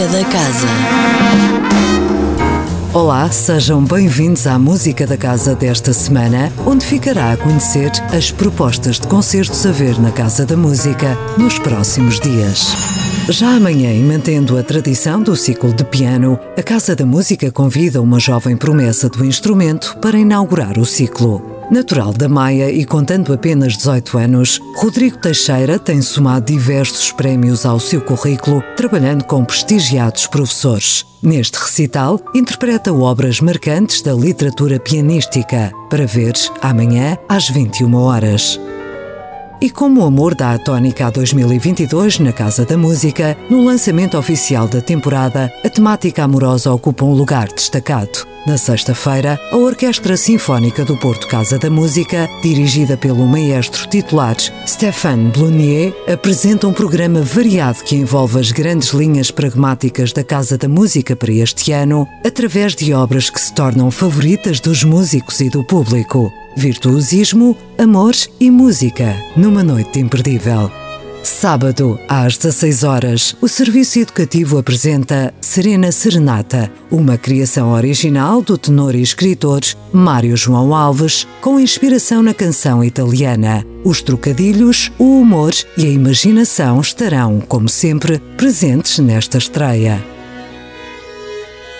Música da Casa. Olá, sejam bem-vindos à Música da Casa desta semana, onde ficará a conhecer as propostas de concertos a ver na Casa da Música nos próximos dias. Já amanhã, e mantendo a tradição do ciclo de piano, a Casa da Música convida uma jovem promessa do instrumento para inaugurar o ciclo. Natural da Maia e contando apenas 18 anos, Rodrigo Teixeira tem somado diversos prémios ao seu currículo, trabalhando com prestigiados professores. Neste recital, interpreta obras marcantes da literatura pianística, para ver amanhã às 21 horas. E como o amor dá a tónica a 2022 na Casa da Música, no lançamento oficial da temporada, a temática amorosa ocupa um lugar destacado. Na sexta-feira, a Orquestra Sinfónica do Porto Casa da Música, dirigida pelo maestro titular Stéphane Blunier, apresenta um programa variado que envolve as grandes linhas pragmáticas da Casa da Música para este ano, através de obras que se tornam favoritas dos músicos e do público. Virtuosismo, amor e música, numa noite imperdível. Sábado, às 16 horas, o Serviço Educativo apresenta Serena Serenata, uma criação original do tenor e escritor Mário João Alves, com inspiração na canção italiana. Os trocadilhos, o humor e a imaginação estarão, como sempre, presentes nesta estreia.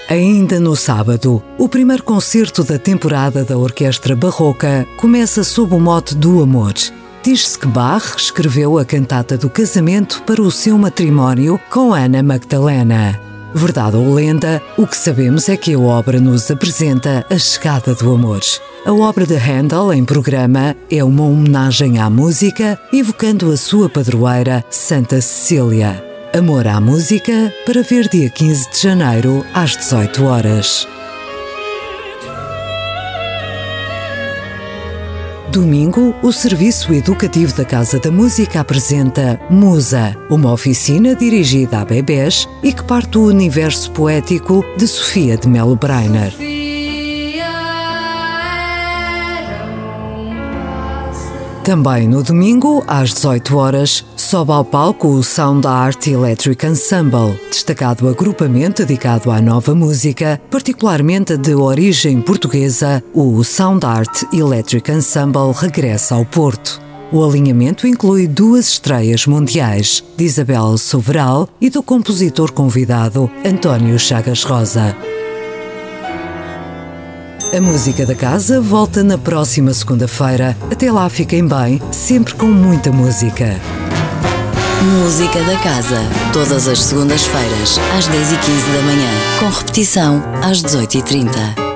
Ainda no sábado, o primeiro concerto da temporada da Orquestra Barroca começa sob o mote do amor. Diz-se que Bach escreveu a cantata do casamento para o seu matrimónio com Ana Magdalena. Verdade ou lenda, o que sabemos é que a obra nos apresenta a chegada do amor. A obra de Handel em programa é uma homenagem à música, evocando a sua padroeira, Santa Cecília. Amor à música, para ver dia 15 de janeiro, às 18 horas. Domingo, o Serviço Educativo da Casa da Música apresenta Musa, uma oficina dirigida a bebés e que parte do universo poético de Sofia de Melo Breiner. Também no domingo, às 18 horas, sobe ao palco o Sound Art Electric Ensemble, destacado agrupamento dedicado à nova música, particularmente de origem portuguesa, o Sound Art Electric Ensemble regressa ao Porto. O alinhamento inclui duas estreias mundiais, de Isabel Soveral e do compositor convidado António Chagas Rosa. A música da casa volta na próxima segunda-feira. Até lá fiquem bem, sempre com muita música. Música da Casa, todas as segundas-feiras, às 10h15 da manhã, com repetição às 18h30.